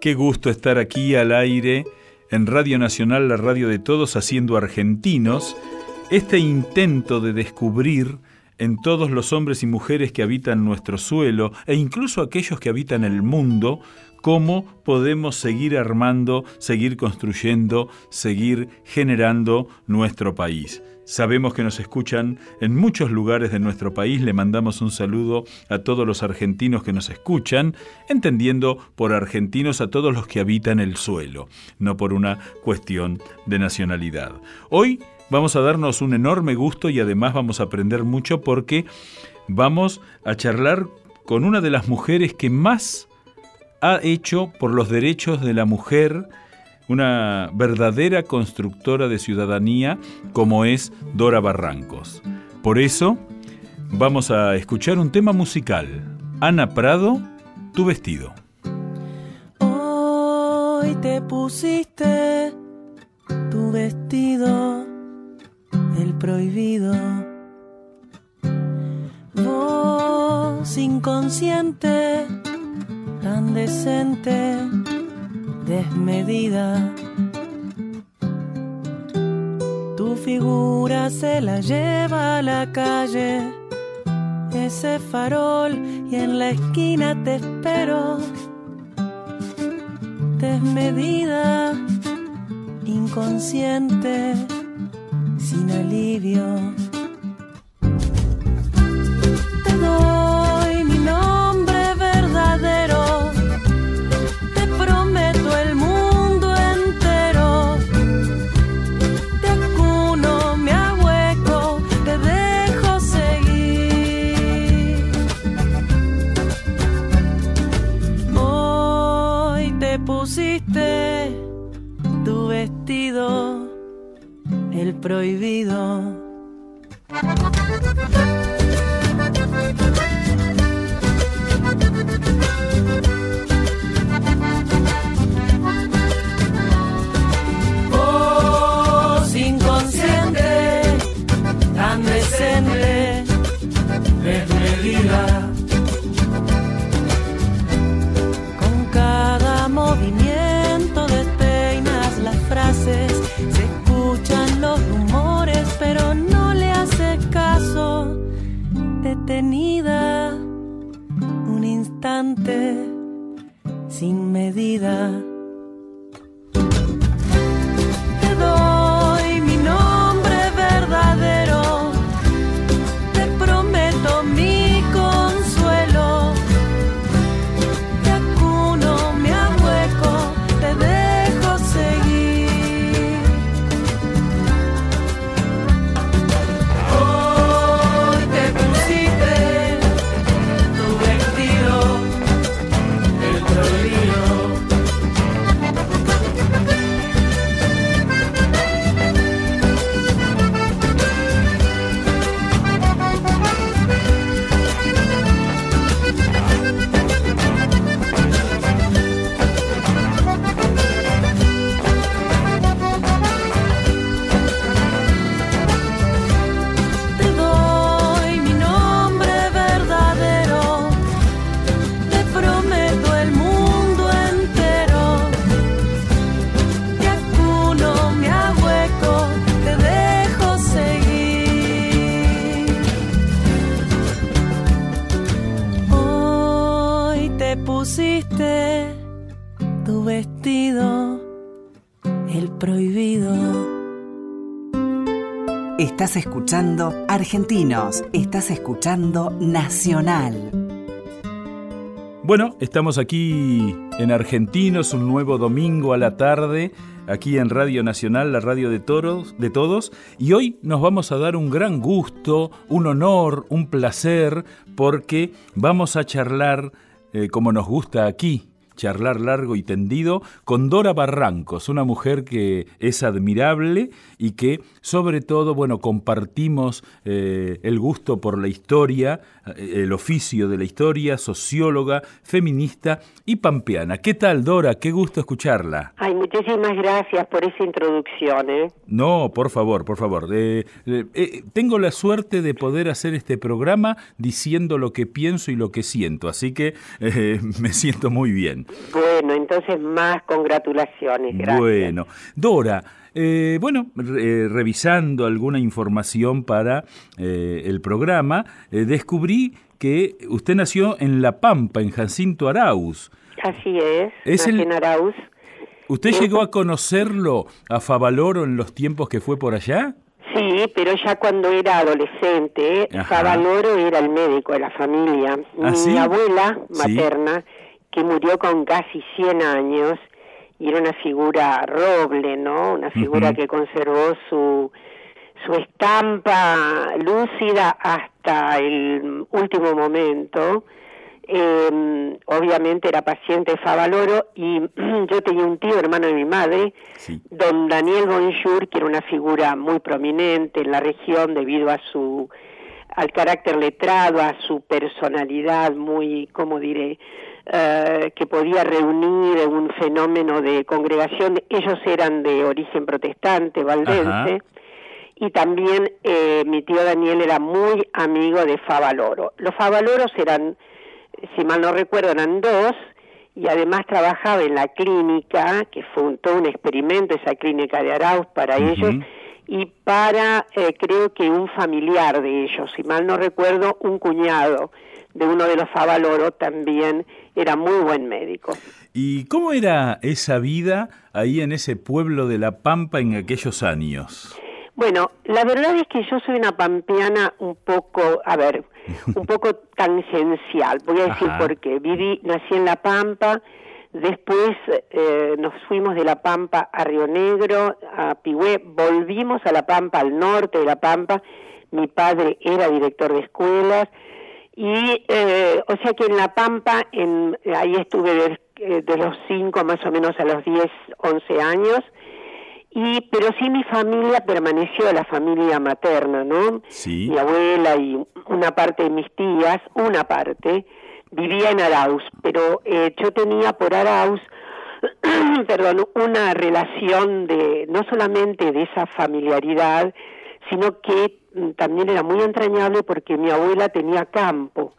Qué gusto estar aquí al aire en Radio Nacional, la radio de todos, haciendo argentinos, este intento de descubrir en todos los hombres y mujeres que habitan nuestro suelo e incluso aquellos que habitan el mundo, cómo podemos seguir armando, seguir construyendo, seguir generando nuestro país. Sabemos que nos escuchan en muchos lugares de nuestro país. Le mandamos un saludo a todos los argentinos que nos escuchan, entendiendo por argentinos a todos los que habitan el suelo, no por una cuestión de nacionalidad. Hoy vamos a darnos un enorme gusto y además vamos a aprender mucho porque vamos a charlar con una de las mujeres que más ha hecho por los derechos de la mujer una verdadera constructora de ciudadanía como es Dora Barrancos. Por eso vamos a escuchar un tema musical. Ana Prado, tu vestido. Hoy te pusiste tu vestido, el prohibido. Vos inconsciente, tan decente desmedida. Tu figura se la lleva a la calle, ese farol y en la esquina te espero. Desmedida, inconsciente, sin alivio. Prohibido. Sin medida. Escuchando Argentinos, estás escuchando Nacional. Bueno, estamos aquí en Argentinos, un nuevo domingo a la tarde, aquí en Radio Nacional, la radio de, de todos, y hoy nos vamos a dar un gran gusto, un honor, un placer, porque vamos a charlar eh, como nos gusta aquí, charlar largo y tendido con Dora Barrancos, una mujer que es admirable y que sobre todo, bueno, compartimos eh, el gusto por la historia, el oficio de la historia, socióloga, feminista y pampeana. ¿Qué tal, Dora? Qué gusto escucharla. Ay, muchísimas gracias por esa introducción. ¿eh? No, por favor, por favor. tengo la suerte de poder hacer este programa diciendo lo que pienso y lo que siento, así que me siento muy bien. Bueno, entonces más congratulaciones. Gracias. Bueno, Dora, eh, bueno, eh, revisando alguna información para eh, el programa, descubrí que usted nació en La Pampa, en Jacinto Arauz. Así es, es en Arauz. ¿Usted llegó a conocerlo a Favaloro en los tiempos que fue por allá? Sí, pero ya cuando era adolescente, Favaloro era el médico de la familia. ¿Ah, Mi abuela materna, que murió con casi 100 años, y era una figura roble, ¿no? Una figura que conservó su, su estampa lúcida hasta el último momento. Eh, obviamente era paciente de Favaloro y yo tenía un tío, hermano de mi madre, don Daniel Bonjour, que era una figura muy prominente en la región debido a su al carácter letrado, a su personalidad muy, ¿cómo diré?, eh, que podía reunir un fenómeno de congregación. Ellos eran de origen protestante, valdense, y también eh, mi tío Daniel era muy amigo de Favaloro. Los Favaloros eran, si mal no recuerdo, eran dos, y además trabajaba en la clínica, que fue todo un experimento, esa clínica de Arauz para ellos, y para, eh, creo que un familiar de ellos, si mal no recuerdo, un cuñado de uno de los Favaloro también era muy buen médico. ¿Y cómo era esa vida ahí en ese pueblo de La Pampa en aquellos años? Bueno, la verdad es que yo soy una pampeana un poco, a ver, un poco tangencial. Voy a decir por qué. Viví, nací en La Pampa, después eh, nos fuimos de La Pampa a Río Negro, a Pigüé, volvimos a La Pampa, al norte de La Pampa. Mi padre era director de escuelas, y eh, o sea que en La Pampa, en, ahí estuve de, eh, de, los 5 más o menos a los 10, 11 años, y pero sí mi familia permaneció, la familia materna, ¿no? Sí. Mi abuela y una parte de mis tías, una parte, vivía en Arauz, pero eh, yo tenía por Arauz, perdón, una relación de, no solamente de esa familiaridad, sino que también era muy entrañable porque mi abuela tenía campo.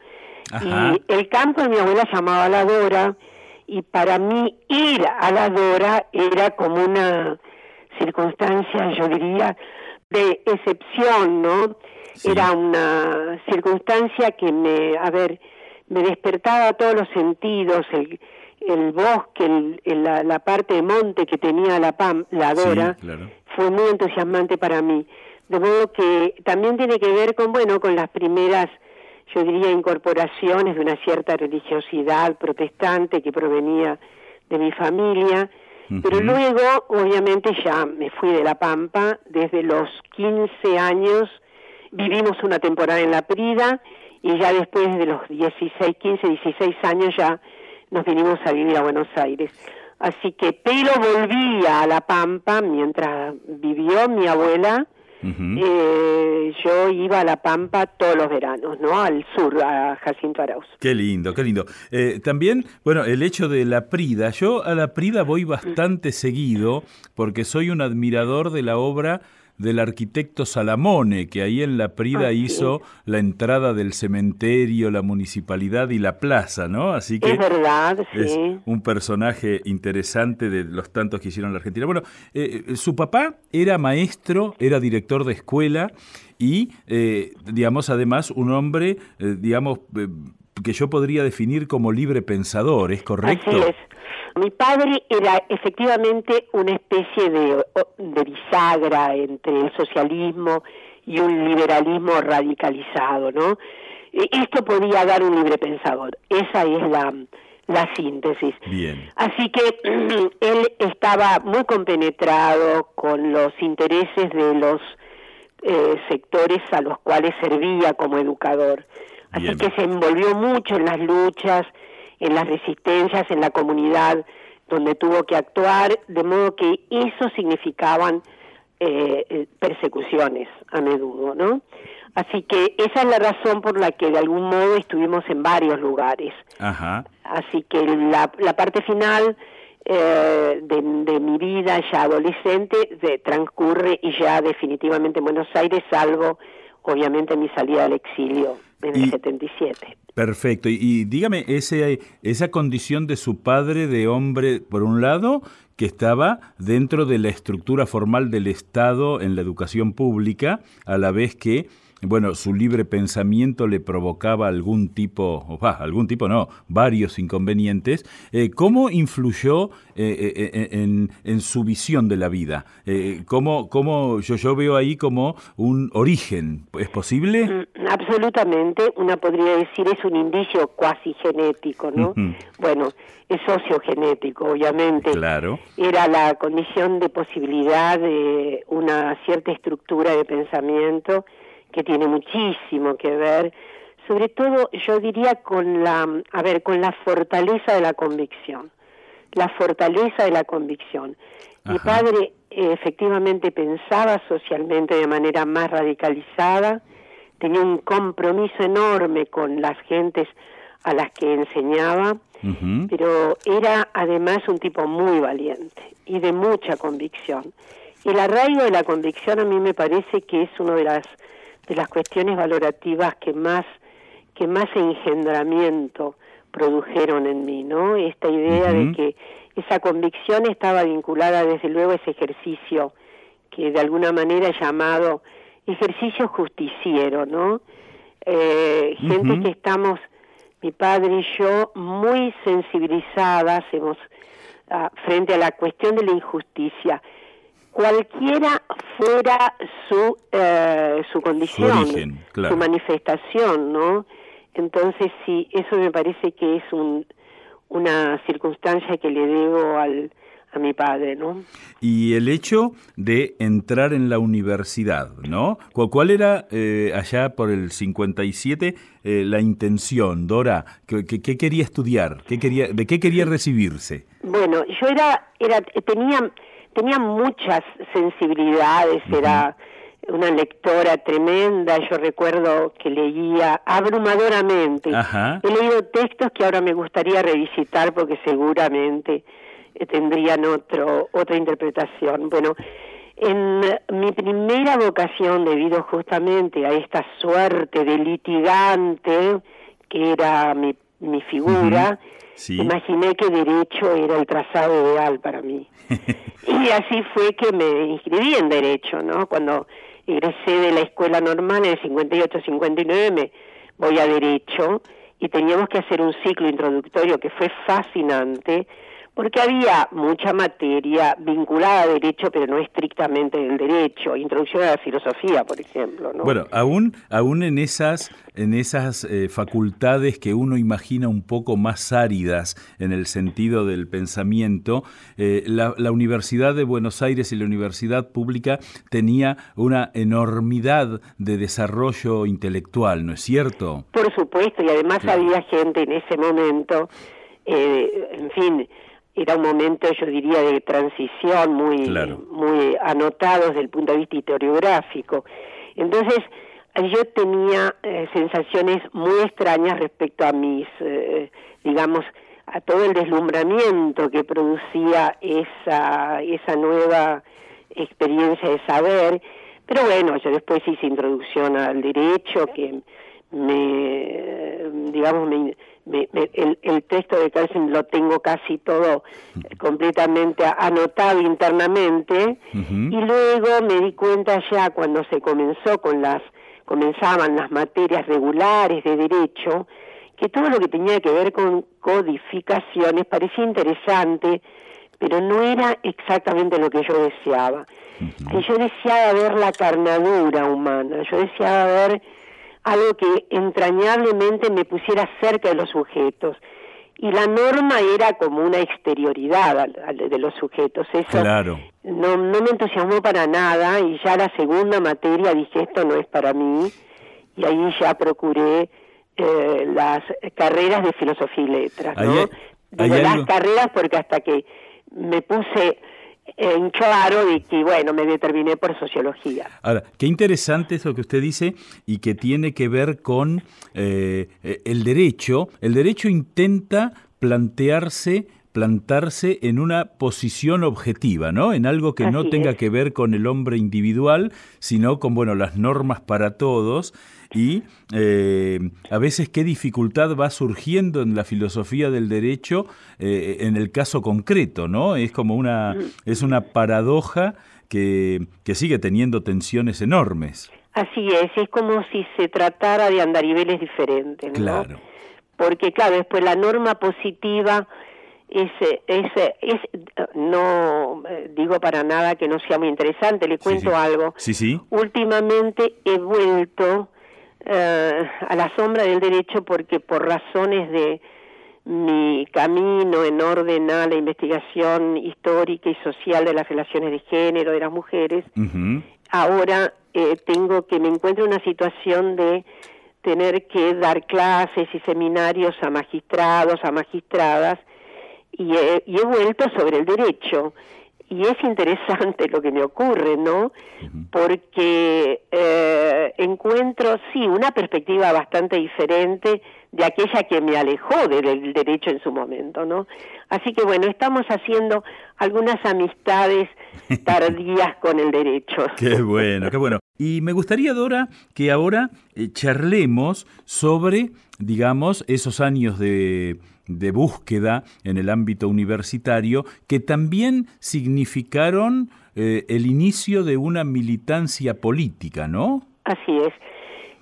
Y el campo de mi abuela llamaba La Dora y para mí ir a La Dora era como una circunstancia, yo diría, de excepción, ¿no? Era una circunstancia que me, a ver, me despertaba todos los sentidos, el, el bosque, el, la, parte de monte que tenía la, Pam, la Dora, fue muy entusiasmante para mí. De modo que también tiene que ver con, bueno, con las primeras, yo diría, incorporaciones de una cierta religiosidad protestante que provenía de mi familia. Pero luego, obviamente, ya me fui de La Pampa. Desde los 15 años vivimos una temporada en La Prida y ya después de los 16, 15, 16 años ya nos vinimos a vivir a Buenos Aires. Así que, pero volvía a La Pampa mientras vivió mi abuela eh, yo iba a La Pampa todos los veranos, ¿no? Al sur, a Jacinto Arauz. Qué lindo, qué lindo. Eh, también, bueno, el hecho de la Prida. Yo a la Prida voy bastante seguido porque soy un admirador de la obra del arquitecto Salamone, que ahí en La Prida ah, hizo la entrada del cementerio, la municipalidad y la plaza, ¿no? Así que es verdad, es un personaje interesante de los tantos que hicieron la Argentina. Bueno, eh, eh, su papá era maestro, era director de escuela y, eh, digamos, además un hombre, digamos, que yo podría definir como libre pensador, ¿es correcto? Así es. Mi padre era efectivamente una especie de, bisagra entre el socialismo y un liberalismo radicalizado, ¿no? E, esto podía dar un libre pensador. Esa es la, la síntesis. Bien. Así que él estaba muy compenetrado con los intereses de los eh, sectores a los cuales servía como educador. Así que se envolvió mucho en las luchas, en las resistencias, en la comunidad donde tuvo que actuar, de modo que eso significaban eh, eh, persecuciones a menudo, ¿no? Así que esa es la razón por la que de algún modo estuvimos en varios lugares. Ajá. Así que la, la parte final eh, de, de, mi vida ya adolescente de, transcurre y ya definitivamente en Buenos Aires, salvo obviamente mi salida al exilio en el 77. Perfecto. Y, dígame, ese, esa condición de su padre de hombre, por un lado, que estaba dentro de la estructura formal del Estado en la educación pública, a la vez que bueno, su libre pensamiento le provocaba algún tipo, o algún tipo no, varios inconvenientes. Eh, ¿Cómo influyó eh, eh, en, su visión de la vida? ¿cómo, cómo yo, yo veo ahí como un origen? ¿Es posible? Mm, absolutamente, una podría decir es un indicio cuasi genético, ¿no? Bueno, es sociogenético, obviamente. Claro. Era la condición de posibilidad de una cierta estructura de pensamiento que tiene muchísimo que ver, sobre todo yo diría con la, a ver, con la fortaleza de la convicción, la fortaleza de la convicción. Mi padre eh, efectivamente pensaba socialmente de manera más radicalizada, tenía un compromiso enorme con las gentes a las que enseñaba, pero era además un tipo muy valiente y de mucha convicción. Y el arraigo de la convicción a mí me parece que es uno de las de las cuestiones valorativas que más que más engendramiento produjeron en mí, ¿no? Esta idea de que esa convicción estaba vinculada desde luego a ese ejercicio que de alguna manera he llamado ejercicio justiciero, ¿no? Eh, gente que estamos, mi padre y yo, muy sensibilizadas hemos, ah, frente a la cuestión de la injusticia cualquiera fuera su eh, su condición, su, manifestación, ¿no? Entonces sí, eso me parece que es un, una circunstancia que le debo al, a mi padre, ¿no? Y el hecho de entrar en la universidad, ¿no? ¿Cuál era eh, allá por el 57 eh, la intención, Dora? ¿Qué, qué, quería estudiar? ¿Qué quería, ¿De qué quería recibirse? Bueno, yo era, era tenía tenía muchas sensibilidades, era una lectora tremenda, yo recuerdo que leía abrumadoramente. He leído textos que ahora me gustaría revisitar porque seguramente eh, tendrían otro, otra interpretación. Bueno, en mi primera vocación, debido justamente a esta suerte de litigante que era mi, mi figura, imaginé que derecho era el trazado ideal para mí. y así fue que me inscribí en Derecho, ¿no? Cuando egresé de la escuela normal en el 58-59 me voy a Derecho y teníamos que hacer un ciclo introductorio que fue fascinante porque había mucha materia vinculada a derecho, pero no estrictamente del derecho, introducción a la filosofía, por ejemplo. ¿no? Bueno, aún, aún en esas, en esas eh, facultades que uno imagina un poco más áridas en el sentido del pensamiento, eh, la, la, Universidad de Buenos Aires y la Universidad Pública tenía una enormidad de desarrollo intelectual, ¿no es cierto? Por supuesto, y además había gente en ese momento, eh, en fin, era un momento, yo diría, de transición muy, muy anotado desde el punto de vista historiográfico. Entonces, yo tenía eh, sensaciones muy extrañas respecto a mis, eh, digamos, a todo el deslumbramiento que producía esa, esa nueva experiencia de saber. Pero bueno, yo después hice introducción al derecho que me, digamos, me, el, texto de Carlsen lo tengo casi todo completamente anotado internamente. Y luego me di cuenta ya cuando se comenzó con las comenzaban las materias regulares de derecho que todo lo que tenía que ver con codificaciones parecía interesante pero no era exactamente lo que yo deseaba. Y yo deseaba ver la carnadura humana yo deseaba ver algo que entrañablemente me pusiera cerca de los sujetos. Y la norma era como una exterioridad de los sujetos. Eso no, no me entusiasmó para nada y ya la segunda materia dije esto no es para mí y ahí ya procuré eh, las carreras de filosofía y letras. ¿no? las carreras porque hasta que me puse en claro de que, bueno, me determiné por sociología. Ahora, qué interesante eso que usted dice y que tiene que ver con eh, el derecho. El derecho intenta plantearse plantarse en una posición objetiva, ¿no? En algo que no tenga que ver con el hombre individual, sino con, bueno, las normas para todos. Y eh, a veces qué dificultad va surgiendo en la filosofía del derecho eh, en el caso concreto, ¿no? Es como una, mm. es una paradoja que, que sigue teniendo tensiones enormes. Así es, es como si se tratara de andariveles diferentes, ¿no? Claro. Porque, claro, después la norma positiva es, es, es, no eh, digo para nada que no sea muy interesante, le cuento algo. Sí, sí. Últimamente he vuelto eh, a la sombra del derecho porque por razones de mi camino en orden a la investigación histórica y social de las relaciones de género de las mujeres, ahora eh, tengo que me encuentro en una situación de tener que dar clases y seminarios a magistrados, a magistradas, y he, y he vuelto sobre el derecho. Y es interesante lo que me ocurre, ¿no? Porque eh, encuentro, sí, una perspectiva bastante diferente de aquella que me alejó del derecho en su momento, ¿no? Así que bueno, estamos haciendo algunas amistades tardías con el derecho. Qué bueno, qué bueno. Y me gustaría, Dora, que ahora eh, charlemos sobre, digamos, esos años de, de búsqueda en el ámbito universitario que también significaron eh, el inicio de una militancia política, ¿no? Así es.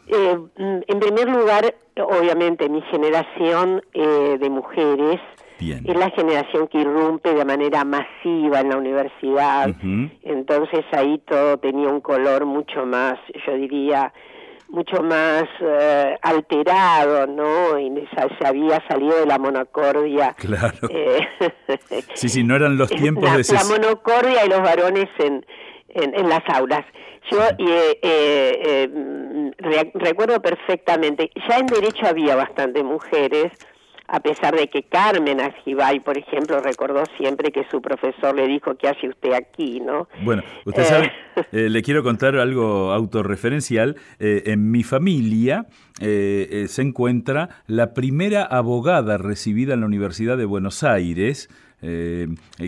Eh, mm, en primer lugar, obviamente, mi generación eh, de mujeres es la generación que irrumpe de manera masiva en la universidad. Entonces ahí todo tenía un color mucho más, yo diría, mucho más eh, alterado, ¿no? Y se, había salido de la monocordia. Claro. Eh, sí, sí, no eran los tiempos la, de... La monocordia y los varones en, en, las aulas. Yo eh, eh recuerdo perfectamente, ya en derecho había bastante mujeres, a pesar de que Carmen Ajibay, por ejemplo, recordó siempre que su profesor le dijo, ¿qué hace usted aquí? ¿no? Bueno, usted sabe, eh. Eh, le quiero contar algo autorreferencial. Eh, en mi familia se encuentra la primera abogada recibida en la Universidad de Buenos Aires,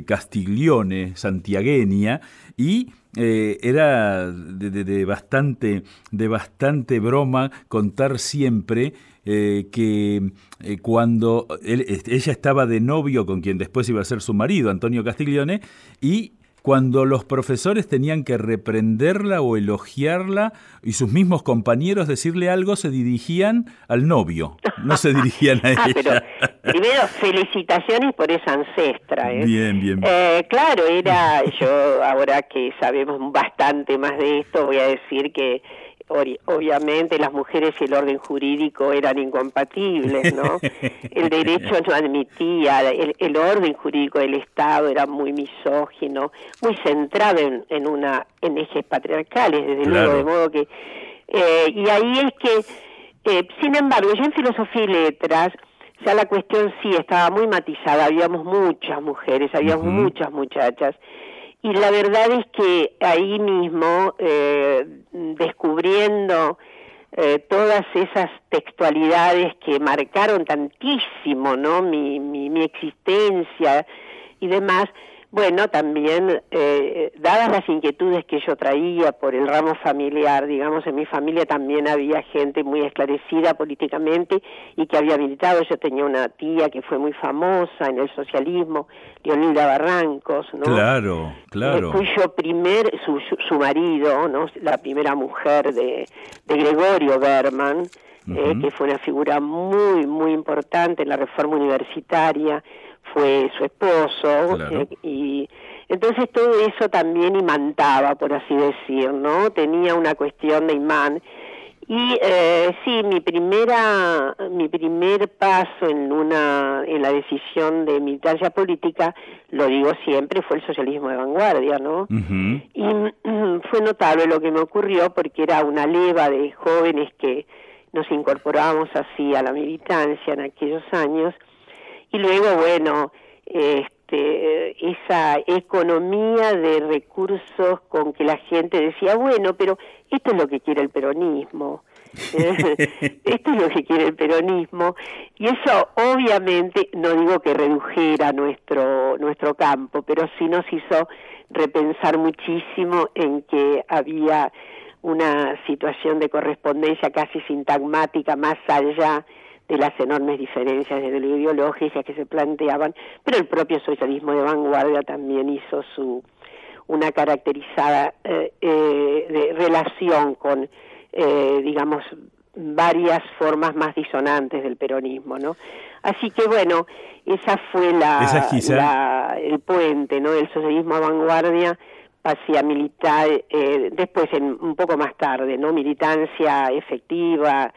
Castiglione, santiagueña, y era de, bastante, de bastante broma contar siempre eh, que eh, cuando ella estaba de novio con quien después iba a ser su marido, Antonio Castiglione, y cuando los profesores tenían que reprenderla o elogiarla y sus mismos compañeros decirle algo, se dirigían al novio, no se dirigían a ah, ella. primero, felicitaciones por esa ancestra. ¿eh? Bien, bien. claro, era, yo ahora que sabemos bastante más de esto, voy a decir que obviamente las mujeres y el orden jurídico eran incompatibles, ¿no? El derecho no admitía, el, orden jurídico del Estado era muy misógino, muy centrado en, una en ejes patriarcales, desde luego, de modo que eh, y ahí es que, eh, sin embargo, yo en filosofía y letras ya la cuestión sí estaba muy matizada, habíamos muchas mujeres, habíamos muchas muchachas y la verdad es que ahí mismo, eh, descubriendo eh, todas esas textualidades que marcaron tantísimo ¿no? mi, mi, mi existencia y demás, bueno, también, eh, dadas las inquietudes que yo traía por el ramo familiar, digamos, en mi familia también había gente muy esclarecida políticamente y que había militado. Yo tenía una tía que fue muy famosa en el socialismo, Leonilda Barrancos, ¿no? Claro, claro. Eh, cuyo primer, su, su, marido, ¿no? La primera mujer de, de Gregorio Berman, eh, que fue una figura muy, muy importante en la reforma universitaria, fue su esposo eh, y entonces todo eso también imantaba por así decir no tenía una cuestión de imán. Y eh, sí mi primera mi primer paso en una en la decisión de militancia política lo digo siempre fue el socialismo de vanguardia no y fue notable lo que me ocurrió porque era una leva de jóvenes que nos incorporábamos así a la militancia en aquellos años y luego, bueno, este, esa economía de recursos con que la gente decía, bueno, pero esto es lo que quiere el peronismo. esto es lo que quiere el peronismo y eso obviamente no digo que redujera nuestro nuestro campo pero sí nos hizo repensar muchísimo en que había una situación de correspondencia casi sintagmática más allá de las enormes diferencias de lo ideológicas que se planteaban, pero el propio socialismo de vanguardia también hizo su una caracterizada eh, eh, de relación con, eh, digamos, varias formas más disonantes del peronismo, ¿no? Así que bueno, esa fue la, el puente, ¿no? Del socialismo a vanguardia hacia militar, después en, un poco más tarde, ¿no? Militancia efectiva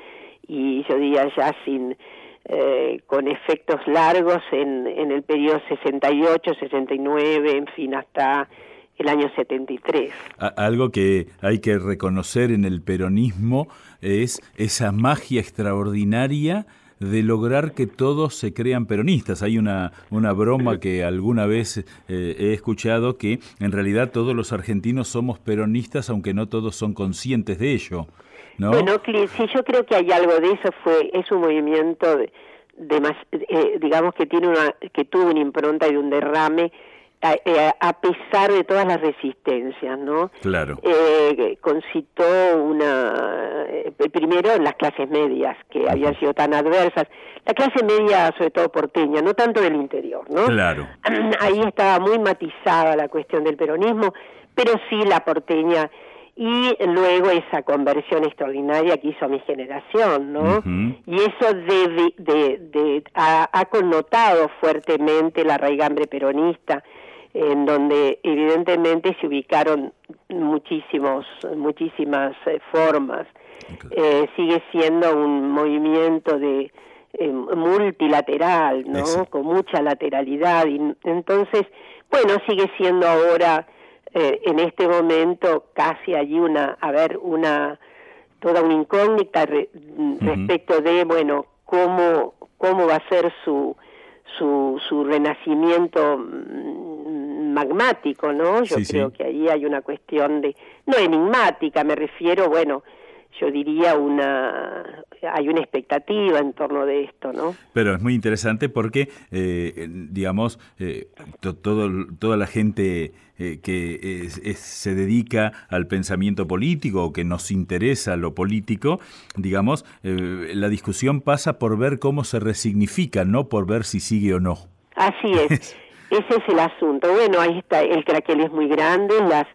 y yo diría ya sin con efectos largos en, en el periodo 68, 69, en fin, hasta el año 73. algo que hay que reconocer en el peronismo es esa magia extraordinaria de lograr que todos se crean peronistas. Hay una, una broma que alguna vez eh, he escuchado que en realidad todos los argentinos somos peronistas aunque no todos son conscientes de ello. ¿No? Bueno, sí, yo creo que hay algo de eso. Fue es un movimiento de, eh, digamos que tiene una que tuvo una impronta y un derrame eh, a, pesar de todas las resistencias, ¿no? Claro. Eh, concitó una, eh, primero las clases medias, que habían sido tan adversas, la clase media sobre todo porteña, no tanto del interior, ¿no? Claro. Ahí estaba muy matizada la cuestión del peronismo, pero sí la porteña y luego esa conversión extraordinaria que hizo mi generación, ¿no? Y eso de, de, ha, ha, connotado fuertemente la raigambre peronista, en donde evidentemente se ubicaron muchísimos, muchísimas eh, formas. Eh, sigue siendo un movimiento de eh, multilateral, ¿no? Con mucha lateralidad. Y, entonces, bueno, sigue siendo ahora, en este momento, casi allí una, a ver, una, toda una incógnita respecto de, bueno, cómo, cómo va a ser su, su, su renacimiento mm, magmático, ¿no? Yo creo que ahí hay una cuestión de, no enigmática, me refiero, bueno, yo diría una hay una expectativa en torno de esto, ¿no? Pero es muy interesante porque, eh, digamos, eh, todo, toda la gente eh, que se dedica al pensamiento político o que nos interesa lo político, digamos, la discusión pasa por ver cómo se resignifica, no por ver si sigue o no. Así es. Ese es el asunto. Bueno, ahí está, el craquel es muy grande, las,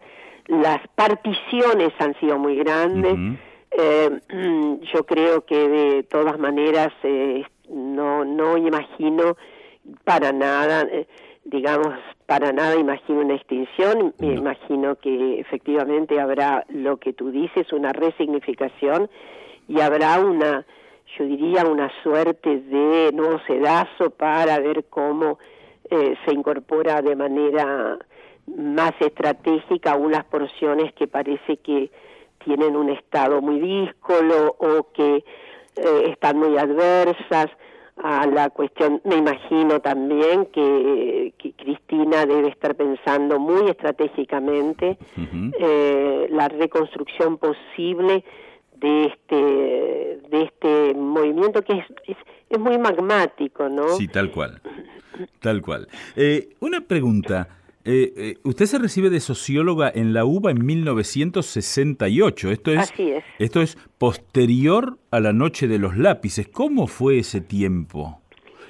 las particiones han sido muy grandes. Eh, yo creo que de todas maneras eh, no no imagino para nada, eh, digamos, para nada imagino una extinción, me imagino que efectivamente habrá lo que tú dices, una resignificación y habrá una, yo diría, una suerte de nuevo sedazo para ver cómo eh, se incorpora de manera más estratégica unas porciones que parece que tienen un estado muy díscolo o que eh, están muy adversas a la cuestión, me imagino también que, Cristina debe estar pensando muy estratégicamente eh, la reconstrucción posible de este de este movimiento que es, es, muy magmático, ¿no? Sí, tal cual, tal cual. Eh, una pregunta. Eh, eh, usted se recibe de socióloga en la UBA en 1968. Esto es, Esto es posterior a la Noche de los Lápices. ¿Cómo fue ese tiempo?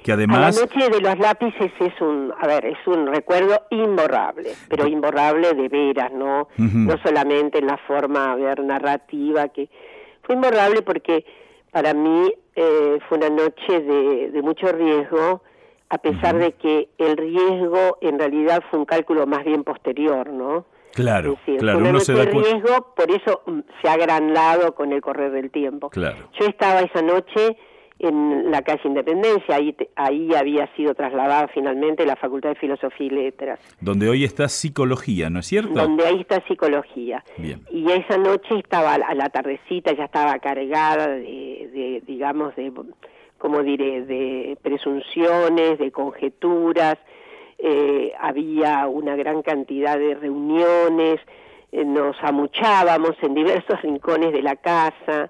Que además... La Noche de los Lápices es un, a ver, es un recuerdo imborrable, pero imborrable de veras, ¿no? No solamente en la forma, a ver, narrativa, que fue imborrable porque para mí eh, fue una noche de, de mucho riesgo, a pesar de que el riesgo en realidad fue un cálculo más bien posterior, ¿no? Claro, claro. Uno se da riesgo, por eso mm, se ha agrandado con el correr del tiempo. Claro. Yo estaba esa noche en la calle Independencia, ahí, ahí había sido trasladada finalmente la Facultad de Filosofía y Letras. Donde hoy está psicología, ¿no es cierto? Donde ahí está psicología. Bien. Y esa noche estaba a la tardecita, ya estaba cargada de, de digamos, de como diré, de presunciones, de conjeturas, eh, había una gran cantidad de reuniones, eh, nos amuchábamos en diversos rincones de la casa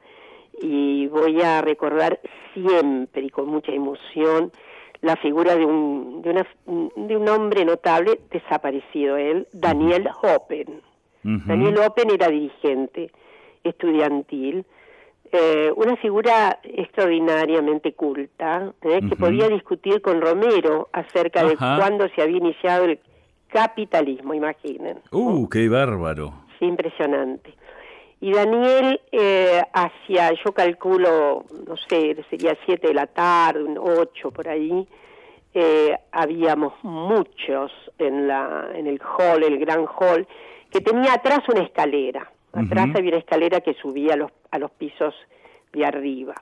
y voy a recordar siempre y con mucha emoción la figura de un, de, una, de un hombre notable, desaparecido él, Daniel Hoppen. Daniel Hoppen era dirigente estudiantil, eh, una figura extraordinariamente culta, eh, que podía discutir con Romero acerca de cuándo se había iniciado el capitalismo, imaginen. ¡Uh, qué bárbaro! Sí, impresionante. Y Daniel eh, hacia, yo calculo, no sé, sería siete de la tarde, ocho por ahí, eh, habíamos muchos en, la, en el hall, el gran hall, que tenía atrás una escalera. Atrás había una escalera que subía a los, a los pisos de arriba.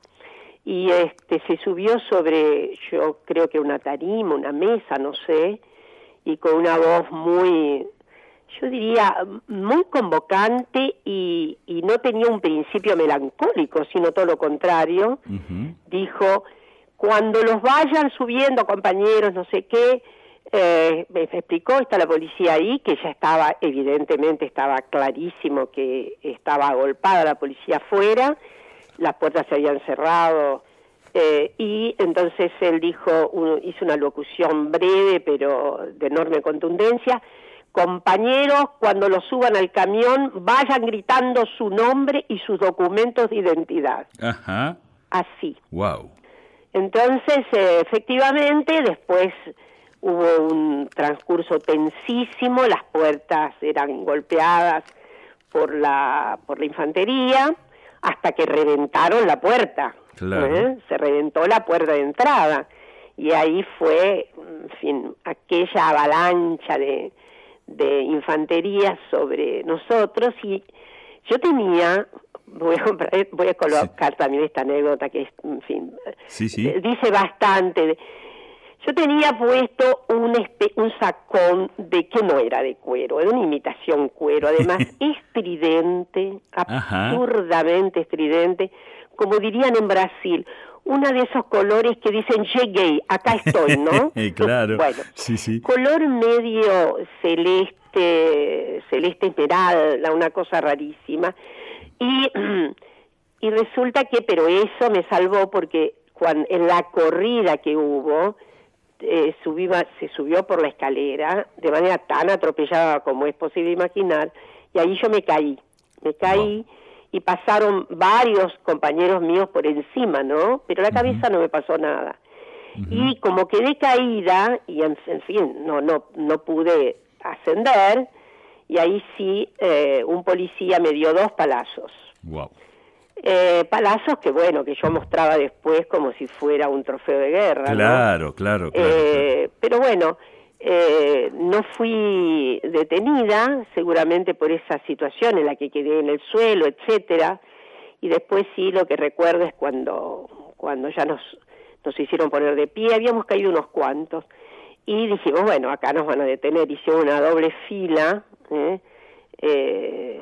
Y este se subió sobre, yo creo que una tarima, una mesa, no sé, y con una voz muy yo diría, muy convocante y, no tenía un principio melancólico, sino todo lo contrario. Dijo, cuando los vayan subiendo, compañeros, no sé qué, eh, me explicó, está la policía ahí, que ya estaba, evidentemente estaba clarísimo que estaba agolpada la policía afuera, las puertas se habían cerrado, eh, y entonces él dijo, hizo una locución breve pero de enorme contundencia, compañeros, cuando lo suban al camión, vayan gritando su nombre y sus documentos de identidad. Ajá. Así. Wow. Entonces, eh, efectivamente, después hubo un transcurso tensísimo, las puertas eran golpeadas por la, por la infantería, hasta que reventaron la puerta. Claro. ¿eh? Se reventó la puerta de entrada. Y ahí fue, en fin, aquella avalancha de, de infantería sobre nosotros y yo tenía voy a, voy a colocar también esta anécdota que es, en fin, eh, dice bastante. Yo tenía puesto un, un sacón de que no era de cuero, era una imitación cuero, además estridente, absurdamente estridente, como dirían en Brasil, uno de esos colores que dicen llegué, acá estoy, ¿no? claro. bueno, sí, sí. color medio celeste, celeste esmeralda, una cosa rarísima. Y, y resulta que, pero eso me salvó porque cuando, en la corrida que hubo, eh, se subió por la escalera de manera tan atropellada como es posible imaginar, y ahí yo me caí, me caí y pasaron varios compañeros míos por encima, ¿no? Pero la cabeza no me pasó nada. Y como quedé caída, y en, fin, no, no, no pude ascender, y ahí sí eh, un policía me dio dos palazos. Wow. Eh, palazos que bueno, que yo mostraba después como si fuera un trofeo de guerra. Claro, claro, claro, eh, Pero bueno, eh, no fui detenida, seguramente por esa situación en la que quedé en el suelo, etcétera, y después sí lo que recuerdo es cuando, cuando ya nos, nos hicieron poner de pie, habíamos caído unos cuantos, y dijimos, bueno, acá nos van a detener, hicieron una doble fila, ¿eh? Eh,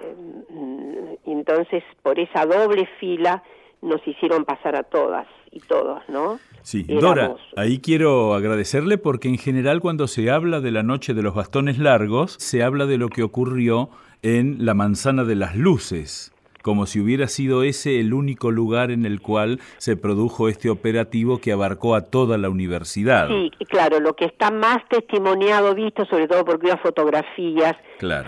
entonces por esa doble fila nos hicieron pasar a todas y todos, ¿no? Sí, Dora, ahí quiero agradecerle porque en general cuando se habla de la noche de los bastones largos, se habla de lo que ocurrió en la manzana de las luces como si hubiera sido ese el único lugar en el cual se produjo este operativo que abarcó a toda la universidad. Sí, claro, lo que está más testimoniado, visto, sobre todo porque hubo fotografías,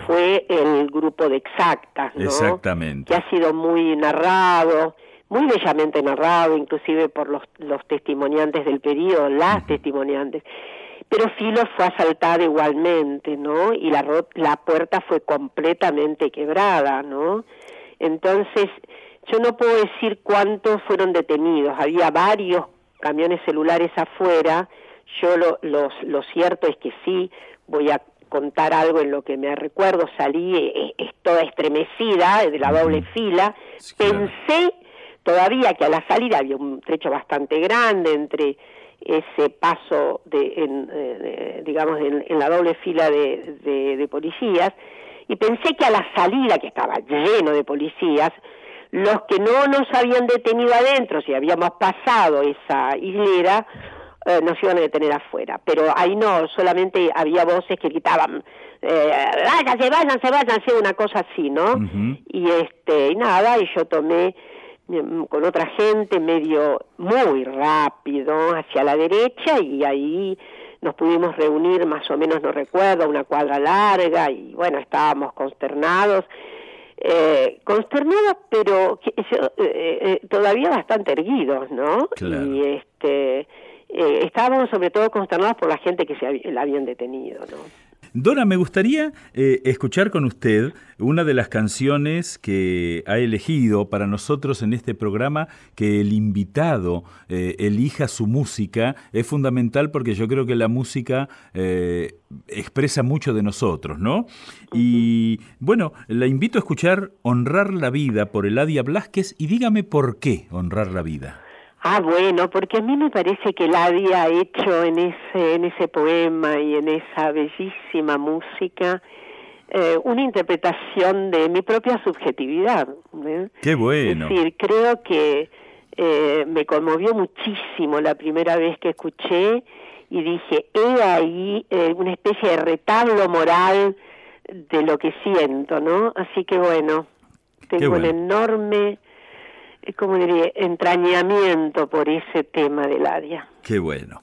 fue el grupo de exactas, ¿no? Exactamente. Que ha sido muy narrado muy bellamente narrado, inclusive por los, los testimoniantes del periodo, las testimoniantes. Pero Filo fue asaltada igualmente, ¿no? Y la, la puerta fue completamente quebrada, ¿no? Entonces, yo no puedo decir cuántos fueron detenidos. Había varios camiones celulares afuera. Yo lo, lo, lo cierto es que sí, voy a contar algo en lo que me recuerdo, salí eh, eh, toda estremecida de la doble fila, pensé todavía que a la salida había un trecho bastante grande entre ese paso de, en, eh, digamos en, la doble fila de, de, policías y pensé que a la salida que estaba lleno de policías los que no nos habían detenido adentro si habíamos pasado esa hilera eh, nos iban a detener afuera. Pero ahí no solamente había voces que gritaban eh, váyanse váyanse váyanse una cosa así no y este y nada y yo tomé Mm, con otra gente medio muy rápido hacia la derecha y ahí nos pudimos reunir más o menos, no recuerdo, una cuadra larga y bueno, estábamos consternados. eh, consternados, pero todavía bastante erguidos, ¿no? Y este, estábamos sobre todo consternados por la gente que se la habían detenido, ¿no? Dora, me gustaría eh, escuchar con usted una de las canciones que ha elegido para nosotros en este programa, que el invitado eh, elija su música. Es fundamental porque yo creo que la música eh, expresa mucho de nosotros, ¿no? Y bueno, la invito a escuchar Honrar la Vida por Eladia Blasquez y dígame por qué Honrar la Vida. Ah, bueno, porque a mí me parece que él había hecho en ese, en ese poema y en esa bellísima música eh, una interpretación de mi propia subjetividad. ¿eh? Qué bueno. Es decir, creo que eh, me conmovió muchísimo la primera vez que escuché y dije, he ahí una especie de retablo moral de lo que siento, ¿no? Así que bueno, tengo un enorme como diría, entrañamiento por ese tema del área. Qué bueno.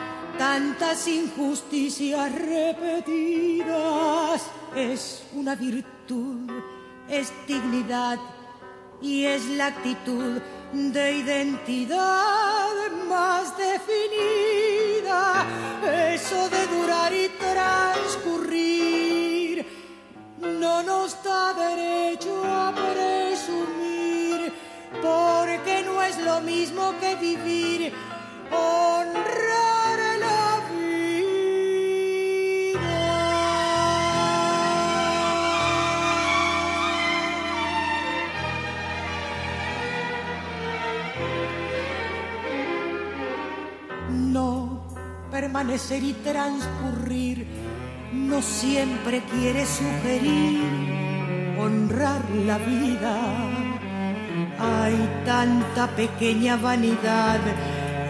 tantas injusticias repetidas. Es una virtud, es dignidad y es la actitud de identidad más definida. Eso de durar y transcurrir no nos da derecho a presumir, porque no es lo mismo que vivir honrar permanecer y transcurrir no siempre quiere sugerir honrar la vida. Hay tanta pequeña vanidad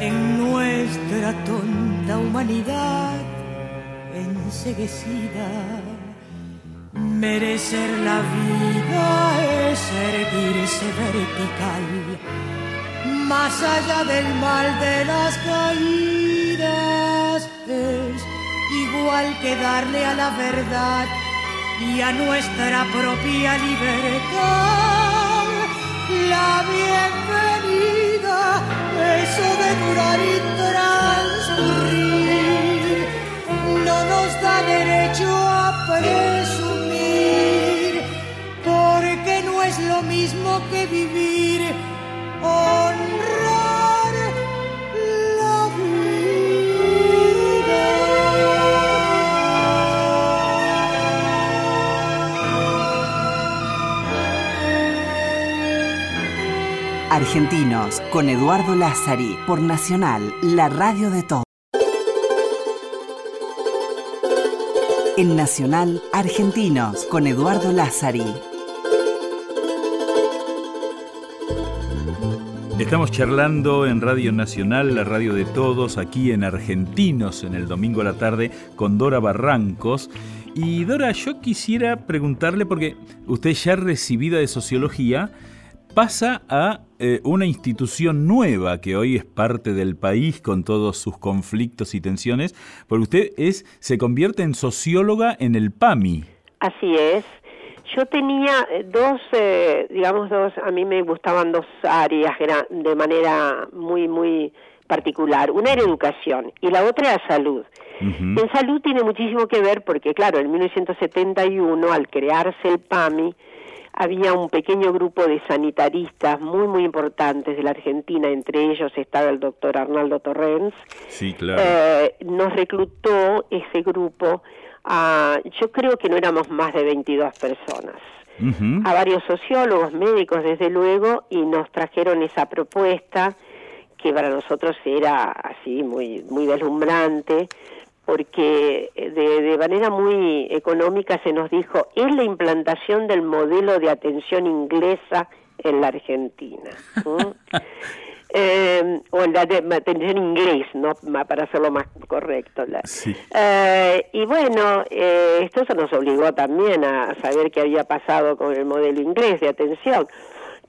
en nuestra tonta humanidad enseguecida. Merecer la vida es erguirse vertical, más allá del mal de las caídas, es igual que darle a la verdad y a nuestra propia libertad. La bienvenida eso de durar y transcurrir Argentinos con Eduardo Lázari por Nacional, la radio de todos. En Nacional, Argentinos con Eduardo Lázari. Estamos charlando en Radio Nacional, la radio de todos, aquí en Argentinos, en el domingo a la tarde, con Dora Barrancos. Y Dora, yo quisiera preguntarle, porque usted ya recibida de sociología, pasa a eh, una institución nueva que hoy es parte del país con todos sus conflictos y tensiones, porque usted es se convierte en socióloga en el PAMI. Así es. Yo tenía eh, dos, eh, digamos dos, a mí me gustaban dos áreas de manera muy, muy particular. Una era educación y la otra era salud. En salud tiene muchísimo que ver porque, claro, en 1971, al crearse el PAMI, había un pequeño grupo de sanitaristas muy, muy importantes de la Argentina, entre ellos estaba el doctor Arnaldo Torrens. Sí, claro. Eh, nos reclutó ese grupo a, yo creo que no éramos más de 22 personas. A varios sociólogos, médicos, desde luego, y nos trajeron esa propuesta que para nosotros era así muy, muy deslumbrante, porque de, de manera muy económica se nos dijo, es la implantación del modelo de atención inglesa en la Argentina. ¿Mm? Eh, o la de atención inglés, ¿no? Para hacerlo más correcto. la- Sí. Eh, y bueno, eh, esto se nos obligó también a saber qué había pasado con el modelo inglés de atención,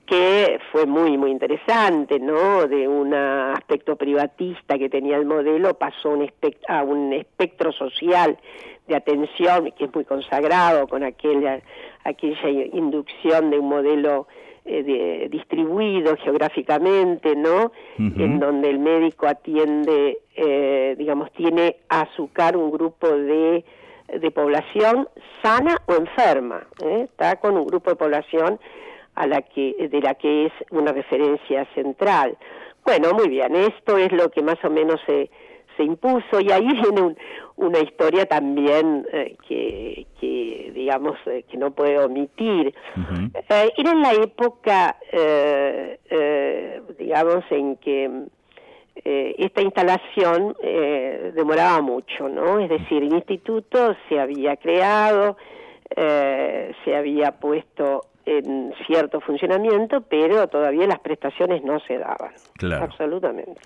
que fue muy, muy interesante, ¿no? De un aspecto privatista que tenía el modelo pasó un a un espectro social de atención que es muy consagrado con aquella, aquella inducción de un modelo eh, de- distribuido geográficamente, ¿no? En donde el médico atiende, eh, digamos, tiene a su cargo un grupo de, de población sana o enferma, ¿eh? está con un grupo de población a la que, de la que es una referencia central. Bueno, muy bien, esto es lo que más o menos se, se impuso y ahí viene un- una historia también eh, que, que, digamos, eh, que no puedo omitir. Eh, era en la época, eh, eh, digamos, en que eh, esta instalación demoraba mucho, ¿no? Es decir, el instituto se había creado, eh, se había puesto en cierto funcionamiento, pero todavía las prestaciones no se daban. Claro. Absolutamente.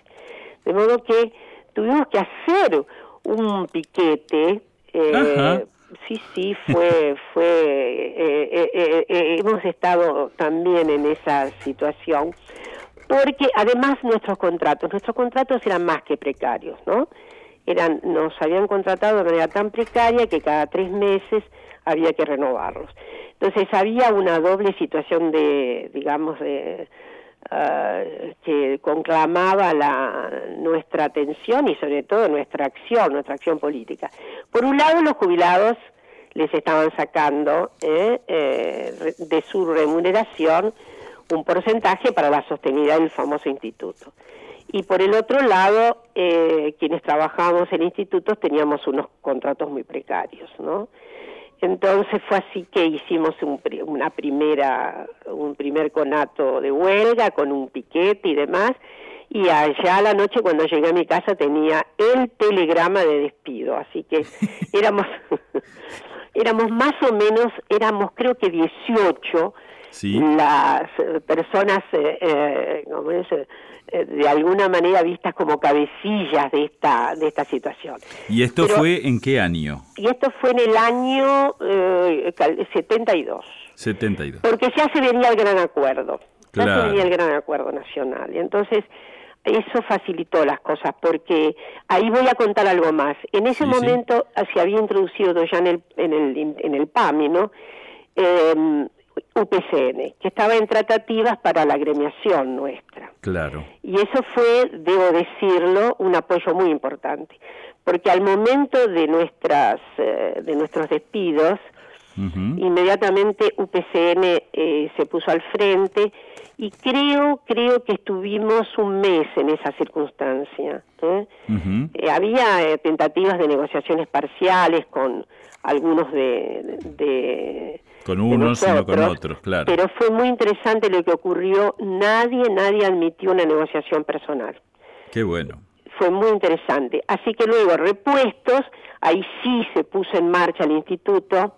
De modo que tuvimos que hacer un piquete. eh. Sí, sí, fue, fue, eh, eh, eh, hemos estado también en esa situación, porque además nuestros contratos, nuestros contratos eran más que precarios, ¿no? Eran, nos habían contratado de manera tan precaria que cada tres meses había que renovarlos. Entonces había una doble situación de, digamos, de, ah, que conclamaba la, nuestra atención y sobre todo nuestra acción, nuestra acción política. Por un lado, los jubilados les estaban sacando eh, eh, de su remuneración un porcentaje para la sostenibilidad del famoso instituto. Y por el otro lado, eh, quienes trabajábamos en institutos teníamos unos contratos muy precarios, ¿no? Entonces fue así que hicimos un, una primera, un primer conato de huelga con un piquete y demás, y allá a la noche cuando llegué a mi casa tenía el telegrama de despido, así que éramos, éramos más o menos, éramos creo que 18 Sí. las personas, eh. Eh, de alguna manera vistas como cabecillas de esta, de esta situación. ¿Y esto Pero- fue en qué año? Y esto fue en el año eh, cal- 72, 72. porque ya se venía el gran acuerdo, ya Claro. se venía el gran acuerdo nacional. Y entonces eso facilitó las cosas, porque ahí voy a contar algo más. En ese Sí, sí. momento ah, se había introducido ya en el, en el, en el PAMI, ¿no? Eh, UPCN, que estaba en tratativas para la agremiación nuestra. Claro. Y eso fue, debo decirlo, un apoyo muy importante, porque al momento de nuestras eh, de nuestros despidos, inmediatamente UPCN eh, se puso al frente y creo creo que estuvimos un mes en esa circunstancia. ¿eh? Eh, había tentativas de negociaciones parciales con algunos de, de- Con unos y no con otros, claro. Pero fue muy interesante lo que ocurrió. Nadie, nadie admitió una negociación personal. Qué bueno. Fue muy interesante. Así que luego, repuestos, ahí sí se puso en marcha el instituto.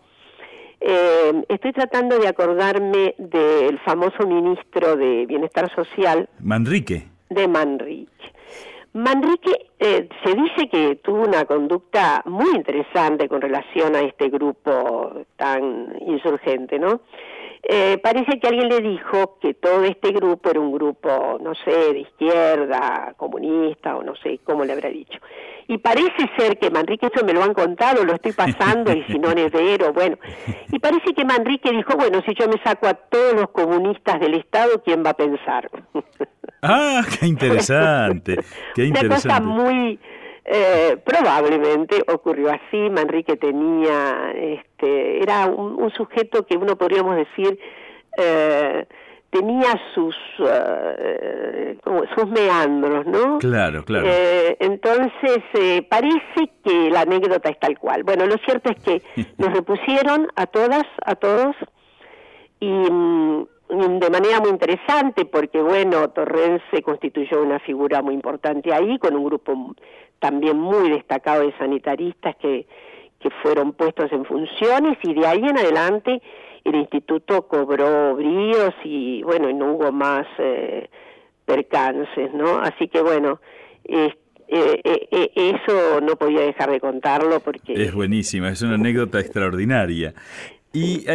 Eh, estoy tratando de acordarme del famoso ministro de Bienestar Social, Manrique. de Manrique. Manrique eh, se dice que tuvo una conducta muy interesante con relación a este grupo tan insurgente, ¿no? Eh, parece que alguien le dijo que todo este grupo era un grupo, no sé, de izquierda, comunista o no sé cómo le habrá dicho. Y parece ser que Manrique, eso me lo han contado, lo estoy pasando y si no es vero, bueno. Y parece que Manrique dijo, bueno, si yo me saco a todos los comunistas del Estado, ¿quién va a pensar? Ah, qué interesante. Qué Una cosa interesante. muy eh, probablemente ocurrió así. Manrique tenía, este, era un, un sujeto que uno podríamos decir eh, tenía sus eh, sus meandros, ¿no? Claro, claro. Eh, entonces parece que la anécdota es tal cual. Bueno, lo cierto es que nos repusieron a todas, a todos y mm, de manera muy interesante porque bueno, Torrense constituyó una figura muy importante ahí con un grupo también muy destacado de sanitaristas que que fueron puestos en funciones y de ahí en adelante el instituto cobró bríos y bueno, y no hubo más eh, percances, ¿no? Así que bueno, eh, eh, eso no podía dejar de contarlo porque... Es buenísima, es una anécdota extraordinaria. Y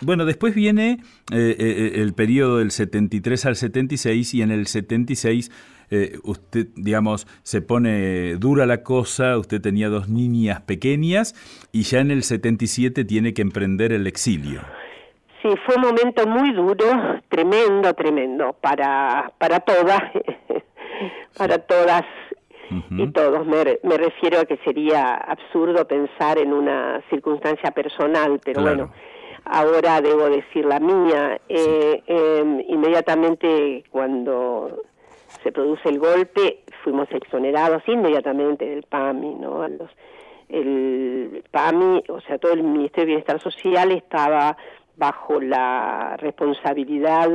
bueno, después viene el periodo del 73 al 76 y en el 76 eh, usted, digamos, se pone dura la cosa, usted tenía dos niñas pequeñas y ya en el 77 tiene que emprender el exilio. Sí, fue un momento muy duro, tremendo, tremendo, para, para todas, para todas y todos. Me, me, refiero a que sería absurdo pensar en una circunstancia personal, pero bueno, ahora debo decir la mía. Eh, em, inmediatamente cuando se produce el golpe, fuimos exonerados inmediatamente del PAMI, ¿no? Los, el PAMI, o sea, todo el Ministerio de Bienestar Social estaba bajo la responsabilidad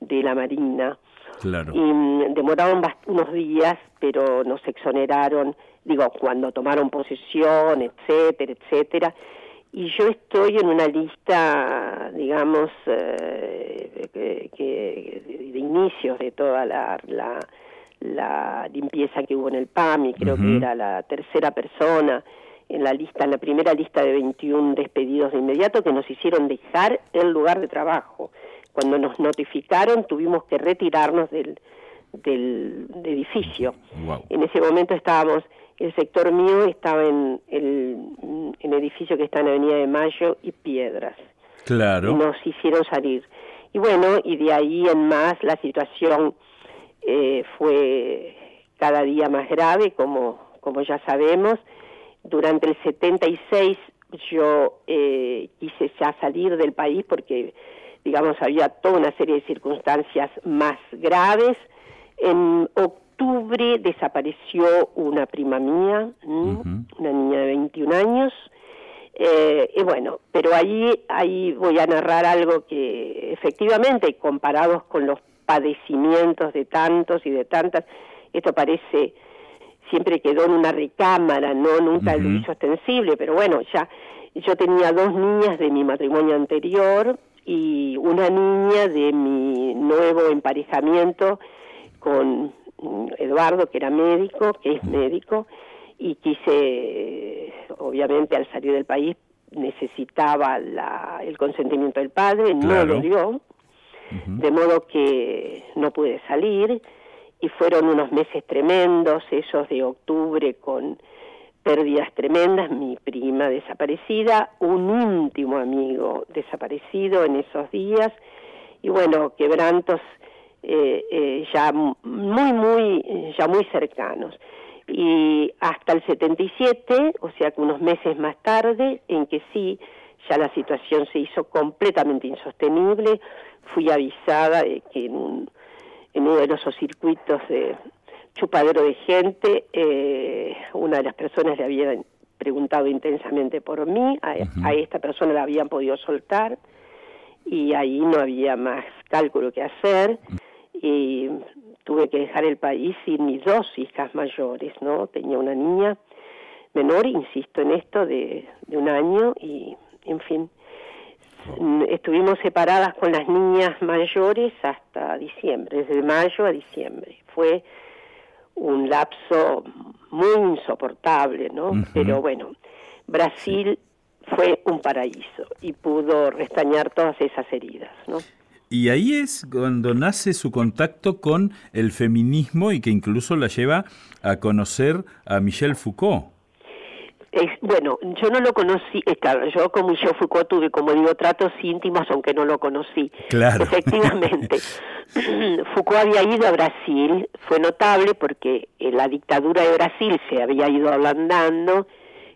de la Marina. Claro. Y mm, demoraron unos días, pero nos exoneraron, digo, cuando tomaron posesión, etcétera, etcétera y yo estoy en una lista, digamos, eh, que, de inicios de toda la, la, limpieza que hubo en el PAMI, creo que era la tercera persona en la lista, en la primera lista de 21 despedidos de inmediato que nos hicieron dejar el lugar de trabajo. Cuando nos notificaron tuvimos que retirarnos del, del, edificio. En ese momento estábamos el sector mío estaba en el, edificio que está en Avenida de Mayo y Piedras. Claro. Y nos hicieron salir. Y bueno, y de ahí en más la situación eh, fue cada día más grave, como, como ya sabemos. Durante el 76 yo eh, quise ya salir del país porque, digamos, había toda una serie de circunstancias más graves. En octubre desapareció una prima mía, una niña de 21 años. Eh, y bueno, pero ahí, ahí voy a narrar algo que efectivamente, comparados con los padecimientos de tantos y de tantas, esto parece, siempre quedó en una recámara, no nunca lo hizo ostensible, pero bueno, ya yo tenía dos niñas de mi matrimonio anterior y una niña de mi nuevo emparejamiento con Eduardo, que era médico, que es médico, y quise, obviamente al salir del país, necesitaba la, el consentimiento del padre, no lo dio, de modo que no pude salir, y fueron unos meses tremendos, esos de octubre con pérdidas tremendas, mi prima desaparecida, un íntimo amigo desaparecido en esos días, y bueno, quebrantos eh, eh, ya muy, muy, ya muy cercanos. Y hasta el 77, o sea que unos meses más tarde, en que sí, ya la situación se hizo completamente insostenible, fui avisada de que en, uno de esos circuitos de chupadero de gente, eh, una de las personas le había preguntado intensamente por mí, a, a, esta persona la habían podido soltar y ahí no había más cálculo que hacer y tuve que dejar el país sin mis dos hijas mayores, ¿no? Tenía una niña menor, insisto en esto, de, de un año y, en fin, estuvimos separadas con las niñas mayores hasta diciembre, desde mayo a diciembre. Fue un lapso muy insoportable, ¿no? Pero bueno, Brasil fue un paraíso y pudo restañar todas esas heridas, ¿no? Y ahí es cuando nace su contacto con el feminismo y que incluso la lleva a conocer a Michel Foucault. Bueno, yo no lo conocí, eh, claro, yo con Michel Foucault tuve, como digo, tratos íntimos, aunque no lo conocí. Claro. Efectivamente. Foucault había ido a Brasil, fue notable porque la dictadura de Brasil se había ido ablandando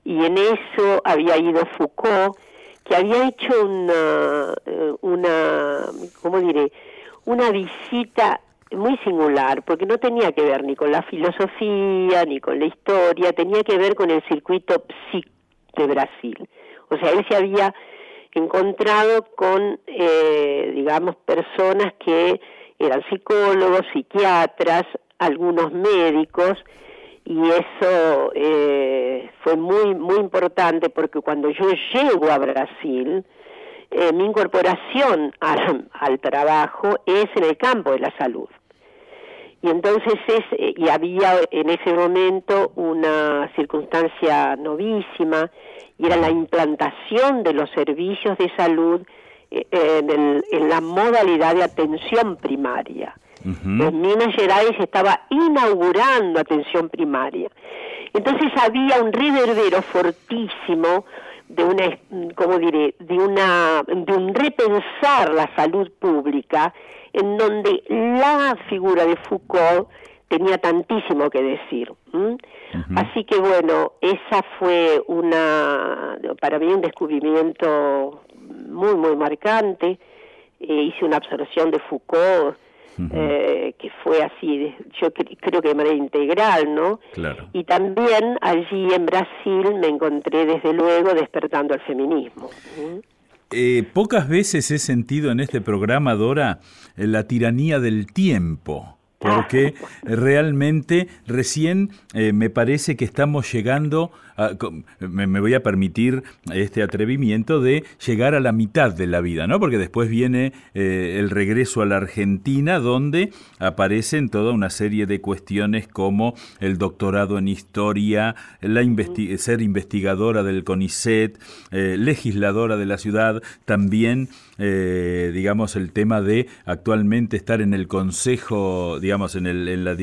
y en eso había ido Foucault que había hecho una, eh, una, ¿cómo diré? Una visita muy singular, porque no tenía que ver ni con la filosofía, ni con la historia, tenía que ver con el circuito psic de Brasil. O sea, él se había encontrado con, eh, digamos, personas que eran psicólogos, psiquiatras, algunos médicos, y eso eh, fue muy, muy importante porque cuando yo llego a Brasil, eh, mi incorporación al, al, trabajo es en el campo de la salud. Y entonces es, y había en ese momento una circunstancia novísima, y era la implantación de los servicios de salud eh, en, en, la modalidad de atención primaria. En Minas Gerais estaba inaugurando atención primaria. Entonces había un reverbero fortísimo de una, ¿cómo diré?, de una, de un repensar la salud pública, en donde la figura de Foucault tenía tantísimo que decir. Así que bueno, esa fue una, para mí un descubrimiento muy, muy marcante. Eh, hice una absorción de Foucault, eh, que fue así, yo creo que de manera integral, ¿no? Claro. Y también allí en Brasil me encontré desde luego despertando al feminismo. Eh, pocas veces he sentido en este programa, Dora, la tiranía del tiempo porque realmente recién eh, me parece que estamos llegando, a, me, voy a permitir este atrevimiento de llegar a la mitad de la vida, ¿no? Porque después viene eh, el regreso a la Argentina, donde aparecen toda una serie de cuestiones como el doctorado en historia, la ser investigadora del CONICET, eh, legisladora de la ciudad, también, digamos, el tema de actualmente estar en el Consejo, digamos, en, el, en la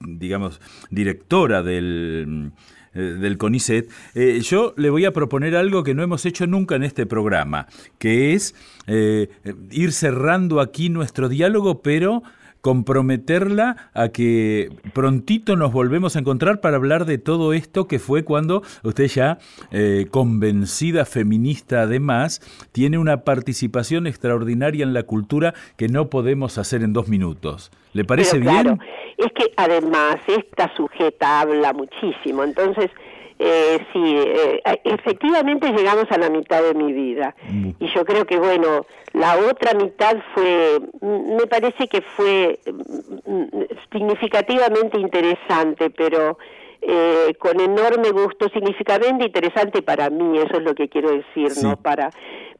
digamos, directora del, eh, del CONICET, eh, yo le voy a proponer algo que no hemos hecho nunca en este programa, que es eh, ir cerrando aquí nuestro diálogo, pero comprometerla a que prontito nos volvemos a encontrar para hablar de todo esto que fue cuando usted ya, eh, convencida feminista además, tiene una participación extraordinaria en la cultura que no podemos hacer en dos minutos. ¿Le parece bien? Es que además esta sujeta habla muchísimo, entonces eh, sí, eh, efectivamente llegamos a la mitad de mi vida. Mm. Y yo creo que, bueno, la otra mitad fue, mm, me parece que fue mm, significativamente interesante, pero eh, con enorme gusto, significativamente interesante para mí, eso es lo que quiero decir, ¿no? Para,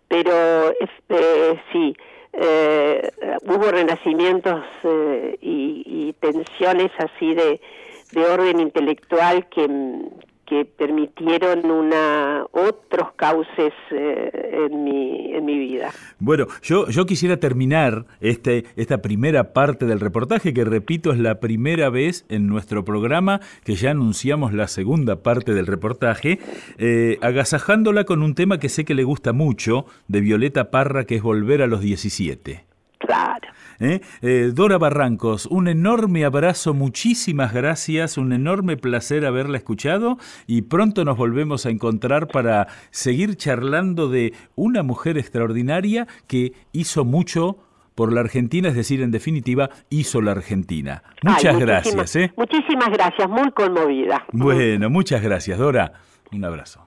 pero eh, sí. Eh, hubo renacimientos eh, y, y, tensiones así de, de orden intelectual que, que permitieron una otros cauces eh, en, mi, en mi vida. Bueno, yo, yo quisiera terminar este, esta primera parte del reportaje, que repito, es la primera vez en nuestro programa que ya anunciamos la segunda parte del reportaje, eh, agasajándola con un tema que sé que le gusta mucho, de Violeta Parra, que es Volver a los 17. Claro. ¿Eh? ¿Eh? Dora Barrancos, un enorme abrazo, muchísimas gracias, un enorme placer haberla escuchado y pronto nos volvemos a encontrar para seguir charlando de una mujer extraordinaria que hizo mucho por la Argentina, es decir, en definitiva, hizo la Argentina. Muchas gracias. ¿eh? Muchísimas gracias, muy conmovida. Bueno, muchas gracias, Dora. Un abrazo.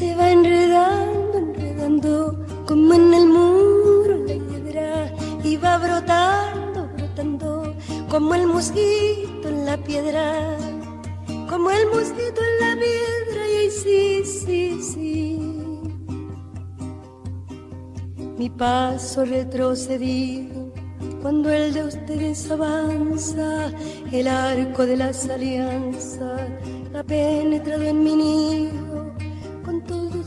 se va enredando, enredando, como en el muro la piedra, y va brotando, brotando, como el mosquito en la piedra, como el mosquito en la piedra, y ahí sí, sí, sí. Mi paso retrocedido cuando el de ustedes avanza, el arco de las alianzas ha penetrado en mi nido,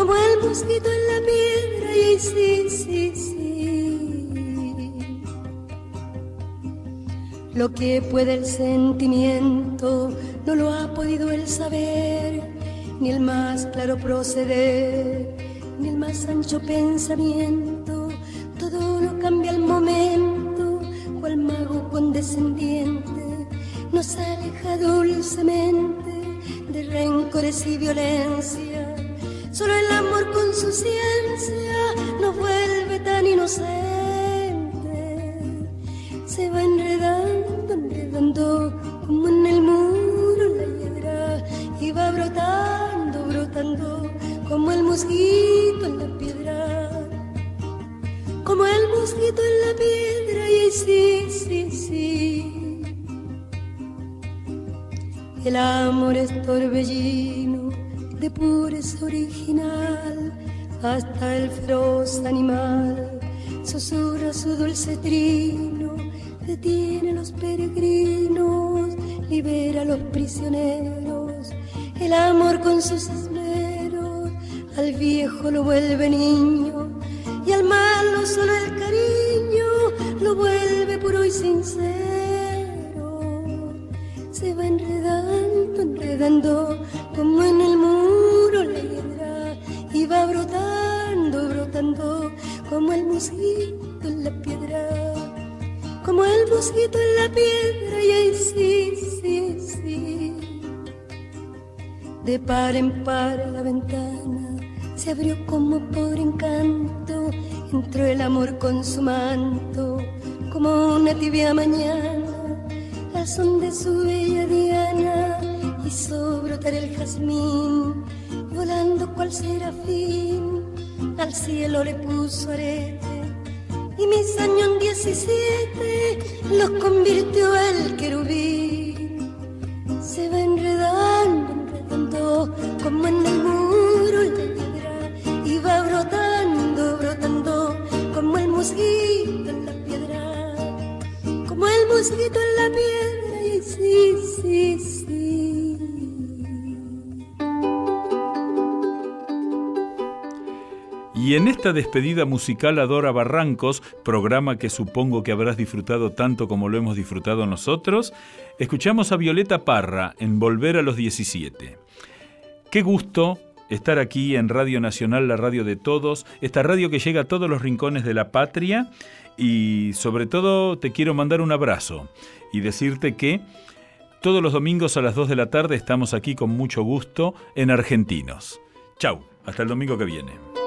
como el mosquito en la piedra y sí, sí, sí. Lo que puede el sentimiento no lo ha podido el saber, ni el más claro proceder, ni el más ancho pensamiento, todo lo cambia al momento cual mago condescendiente nos aleja dulcemente de rencores y violencia. Solo el amor con su ciencia nos vuelve tan inocente. Se va enredando, enredando como en el muro la hiedra y va brotando, brotando como el mosquito en la piedra como el mosquito en la piedra y sí, sí, sí. El amor es torbellino de pureza original, hasta el feroz animal susurra su dulce trino, detiene a los peregrinos, libera a los prisioneros, el amor con sus esmeros al viejo lo vuelve niño y al malo solo el cariño lo vuelve puro y sincero. Se va enredando, enredando como el mosquito en la piedra. Como el mosquito en la piedra y ahí sí, sí, sí. De par en par la ventana se abrió como por encanto, entró el amor con su manto, como una tibia mañana, al son de su bella diana, hizo brotar el jazmín, volando cual serafín, al cielo le puso arete, y mis años en 17 los convirtió el querubín, se va enredando, enredando, como en el muro va brotando, brotando, como el mosquito en la piedra, como el mosquito en la piedra, y sí, sí, sí. Y en esta despedida musical Adora Barrancos, programa que supongo que habrás disfrutado tanto como lo hemos disfrutado nosotros, escuchamos a Violeta Parra en Volver a los 17. Qué gusto estar aquí en Radio Nacional, la radio de todos, esta radio que llega a todos los rincones de la patria y sobre todo te quiero mandar un abrazo y decirte que todos los domingos a las 2 de la tarde estamos aquí con mucho gusto en Argentinos. Chau, hasta el domingo que viene.